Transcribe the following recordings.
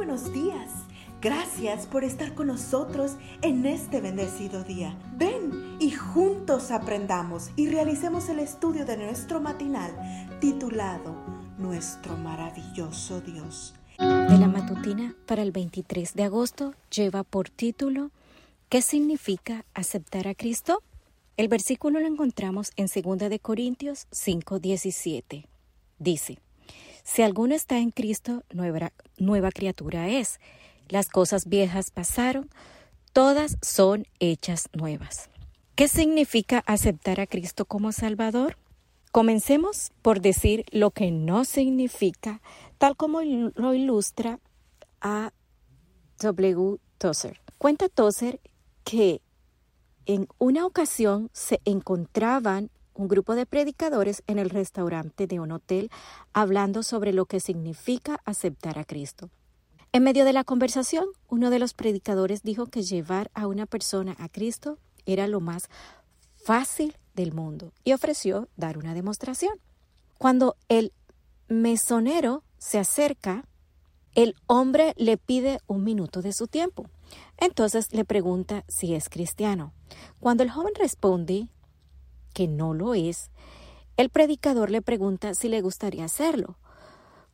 buenos días. Gracias por estar con nosotros en este bendecido día. Ven y juntos aprendamos y realicemos el estudio de nuestro matinal titulado Nuestro maravilloso Dios. De la matutina para el 23 de agosto lleva por título ¿Qué significa aceptar a Cristo? El versículo lo encontramos en 2 de Corintios 5:17. Dice: Si alguno está en Cristo, nueva, criatura es. Las cosas viejas pasaron, todas son hechas nuevas. ¿Qué significa aceptar a Cristo como Salvador? Comencemos por decir lo que no significa, tal como lo ilustra a W. Tozer. Cuenta Tozer que en una ocasión se encontraban un grupo de predicadores en el restaurante de un hotel hablando sobre lo que significa aceptar a Cristo. En medio de la conversación, uno de los predicadores dijo que llevar a una persona a Cristo era lo más fácil del mundo y ofreció dar una demostración. Cuando el mesonero se acerca, el hombre le pide un minuto de su tiempo. Entonces le pregunta si es cristiano. Cuando el joven responde que no lo es, el predicador le pregunta si le gustaría hacerlo.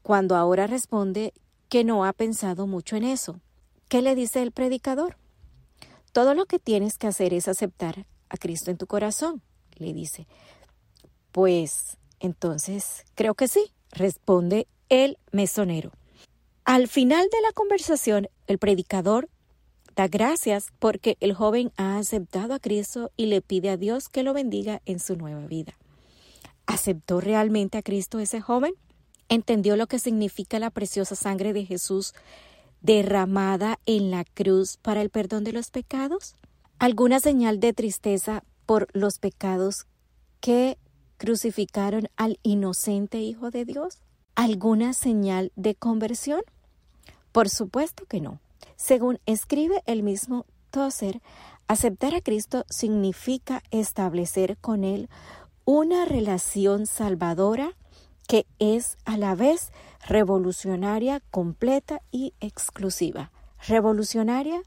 Cuando ahora responde que no ha pensado mucho en eso, ¿qué le dice el predicador? Todo lo que tienes que hacer es aceptar a Cristo en tu corazón, le dice. Pues entonces creo que sí, responde el mesonero. Al final de la conversación, el predicador Da gracias porque el joven ha aceptado a Cristo y le pide a Dios que lo bendiga en su nueva vida. ¿Aceptó realmente a Cristo ese joven? ¿Entendió lo que significa la preciosa sangre de Jesús derramada en la cruz para el perdón de los pecados? ¿Alguna señal de tristeza por los pecados que crucificaron al inocente Hijo de Dios? ¿Alguna señal de conversión? Por supuesto que no. Según escribe el mismo Tozer, aceptar a Cristo significa establecer con Él una relación salvadora que es a la vez revolucionaria, completa y exclusiva. Revolucionaria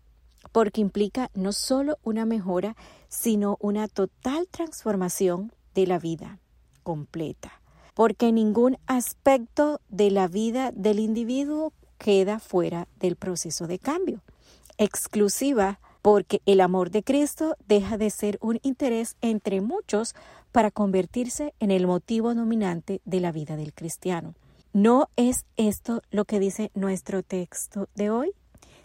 porque implica no solo una mejora, sino una total transformación de la vida completa. Porque ningún aspecto de la vida del individuo queda fuera del proceso de cambio. Exclusiva porque el amor de Cristo deja de ser un interés entre muchos para convertirse en el motivo dominante de la vida del cristiano. ¿No es esto lo que dice nuestro texto de hoy?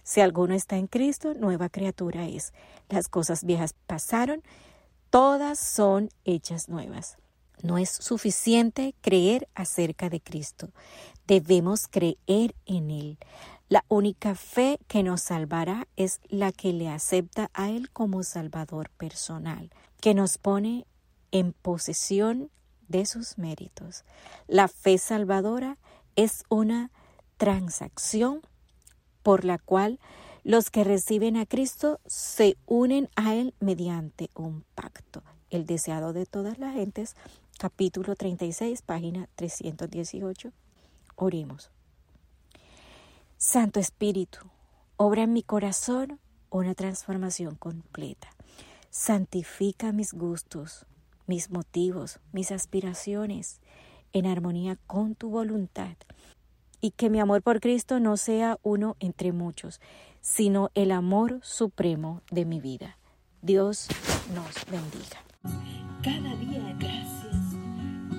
Si alguno está en Cristo, nueva criatura es. Las cosas viejas pasaron, todas son hechas nuevas. No es suficiente creer acerca de Cristo. Debemos creer en Él. La única fe que nos salvará es la que le acepta a Él como Salvador personal, que nos pone en posesión de sus méritos. La fe salvadora es una transacción por la cual los que reciben a Cristo se unen a Él mediante un pacto, el deseado de todas las gentes, capítulo 36, página 318. Oremos. Santo Espíritu, obra en mi corazón una transformación completa. Santifica mis gustos, mis motivos, mis aspiraciones, en armonía con tu voluntad. Y que mi amor por Cristo no sea uno entre muchos, sino el amor supremo de mi vida. Dios nos bendiga. Cada día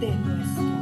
de nuestro.